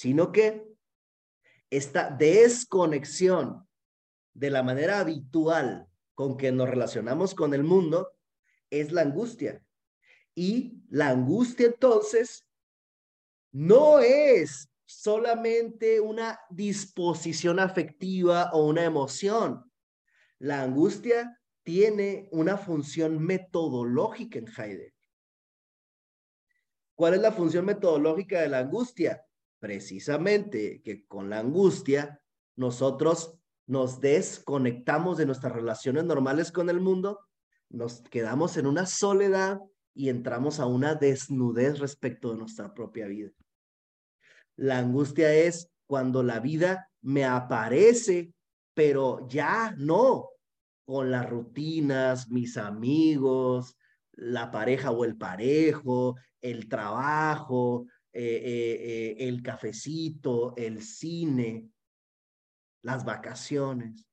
sino que esta desconexión de la manera habitual con que nos relacionamos con el mundo es la angustia. Y la angustia entonces no es solamente una disposición afectiva o una emoción. La angustia tiene una función metodológica en Heidegger. ¿Cuál es la función metodológica de la angustia? Precisamente que con la angustia nosotros nos desconectamos de nuestras relaciones normales con el mundo, nos quedamos en una soledad y entramos a una desnudez respecto de nuestra propia vida. La angustia es cuando la vida me aparece, pero ya no con las rutinas, mis amigos, la pareja o el parejo, el trabajo, eh, eh, eh, el cafecito, el cine, las vacaciones.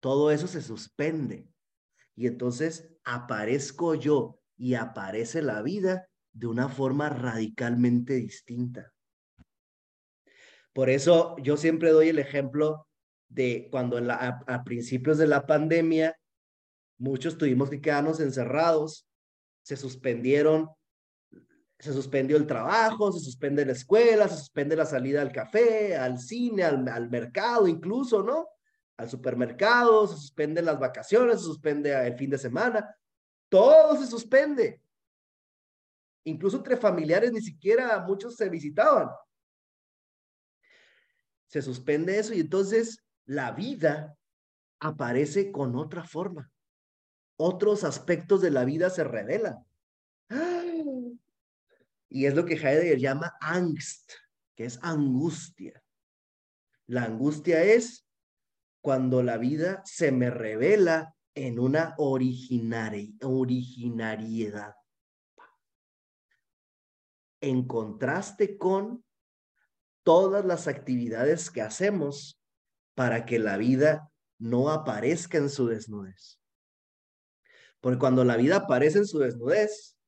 Todo eso se suspende. Y entonces aparezco yo y aparece la vida de una forma radicalmente distinta. Por eso yo siempre doy el ejemplo de cuando a, principios de la pandemia muchos tuvimos que quedarnos encerrados, se suspendieron, se suspendió el trabajo, se suspende la escuela, se suspende la salida al café, al cine, al, al mercado incluso, ¿no? Al supermercado, se suspenden las vacaciones, se suspende el fin de semana, todo se suspende. Incluso entre familiares ni siquiera muchos se visitaban. Se suspende eso y entonces la vida aparece con otra forma. Otros aspectos de la vida se revelan. Y es lo que Heidegger llama angst, que es angustia. La angustia es cuando la vida se me revela en una originariedad en contraste con todas las actividades que hacemos para que la vida no aparezca en su desnudez. Porque cuando la vida aparece en su desnudez,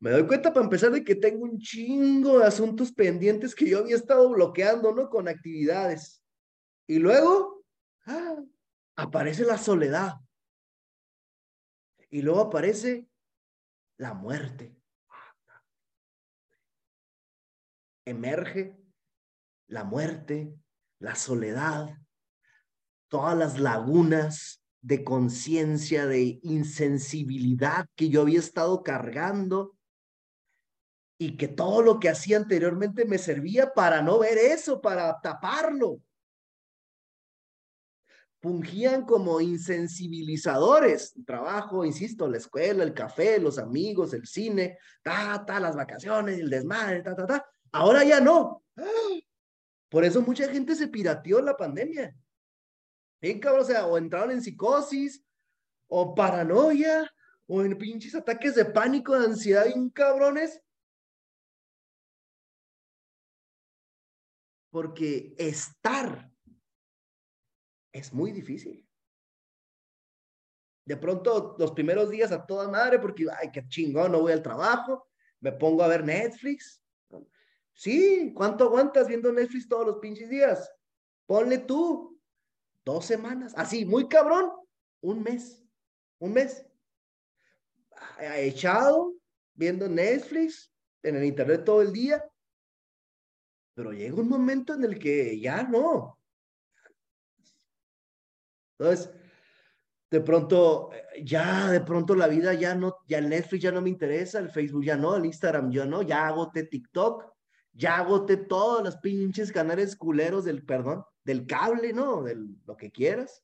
me doy cuenta para empezar de que tengo un chingo de asuntos pendientes que yo había estado bloqueando, ¿no? Con actividades. Y luego aparece la soledad. Y luego aparece la muerte. emerge la muerte, la soledad, todas las lagunas de conciencia, de insensibilidad que yo había estado cargando y que todo lo que hacía anteriormente me servía para no ver eso, para taparlo. Fungían como insensibilizadores. trabajo, insisto, la escuela, el café, los amigos, el cine, ta, ta, las vacaciones, el desmadre, ta, ta, ta. Ahora ya no. Por eso mucha gente se pirateó la pandemia. Bien, cabrón, o sea, o entraron en psicosis, o paranoia, o en pinches ataques de pánico, de ansiedad, bien cabrones. Porque estar es muy difícil. De pronto, los primeros días a toda madre, porque, ay, qué chingón, no voy al trabajo, me pongo a ver Netflix, Sí, ¿cuánto aguantas viendo Netflix todos los pinches días? Ponle tú dos semanas, así, muy cabrón, un mes, un mes. Echado, viendo Netflix, en el internet todo el día. Pero llega un momento en el que ya no. Entonces, de pronto, ya, de pronto la vida ya no, ya el Netflix ya no me interesa, el Facebook ya no, el Instagram ya no, ya hago TikTok ya agoté todos los pinches canales culeros del, perdón, del cable, ¿no? Del lo que quieras.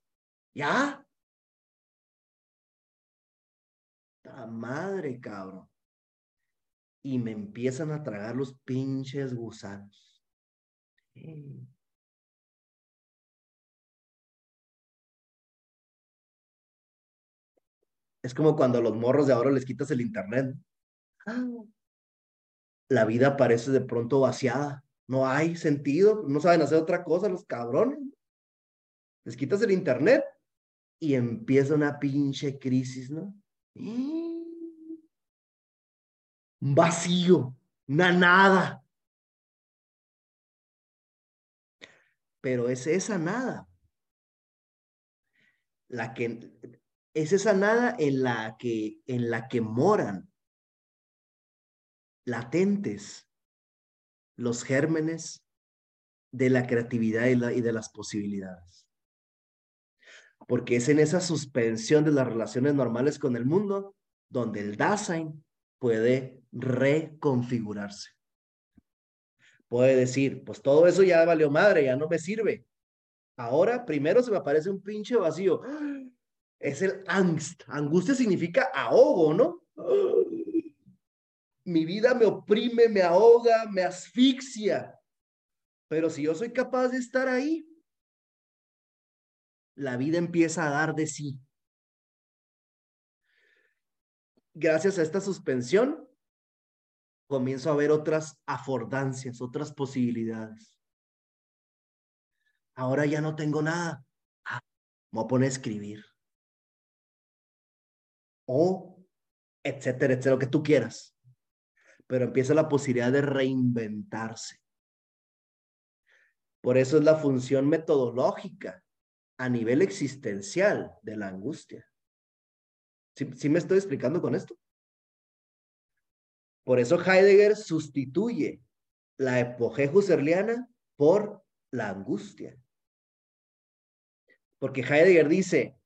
Ya. La madre, cabrón. Y me empiezan a tragar los pinches gusanos. Es como cuando a los morros de ahora les quitas el internet. Ah, la vida parece de pronto vaciada. No hay sentido, no saben hacer otra cosa los cabrones. Les quitas el internet y empieza una pinche crisis, ¿no? Un vacío, una nada. Pero es esa nada. La que es esa nada en la que en la que moran latentes los gérmenes de la creatividad y, de las posibilidades. Porque es en esa suspensión de las relaciones normales con el mundo donde el Dasein puede reconfigurarse. Puede decir, pues todo eso ya valió madre, ya no me sirve. Ahora primero se me aparece un pinche vacío. Es el angst. Angustia significa ahogo, ¿no? Mi vida me oprime, me ahoga, me asfixia. Pero si yo soy capaz de estar ahí, la vida empieza a dar de sí gracias a esta suspensión, comienzo a ver otras afordancias, otras posibilidades. Ahora ya no tengo nada. Ah, me voy a poner a escribir. O, etcétera, etcétera, lo que tú quieras. Pero empieza la posibilidad de reinventarse. Por eso es la función metodológica a nivel existencial de la angustia. ¿Sí, me estoy explicando con esto? Por eso Heidegger sustituye la epogea husserliana por la angustia. Porque Heidegger dice,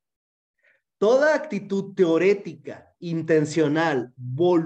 toda actitud teorética, intencional, voluntaria,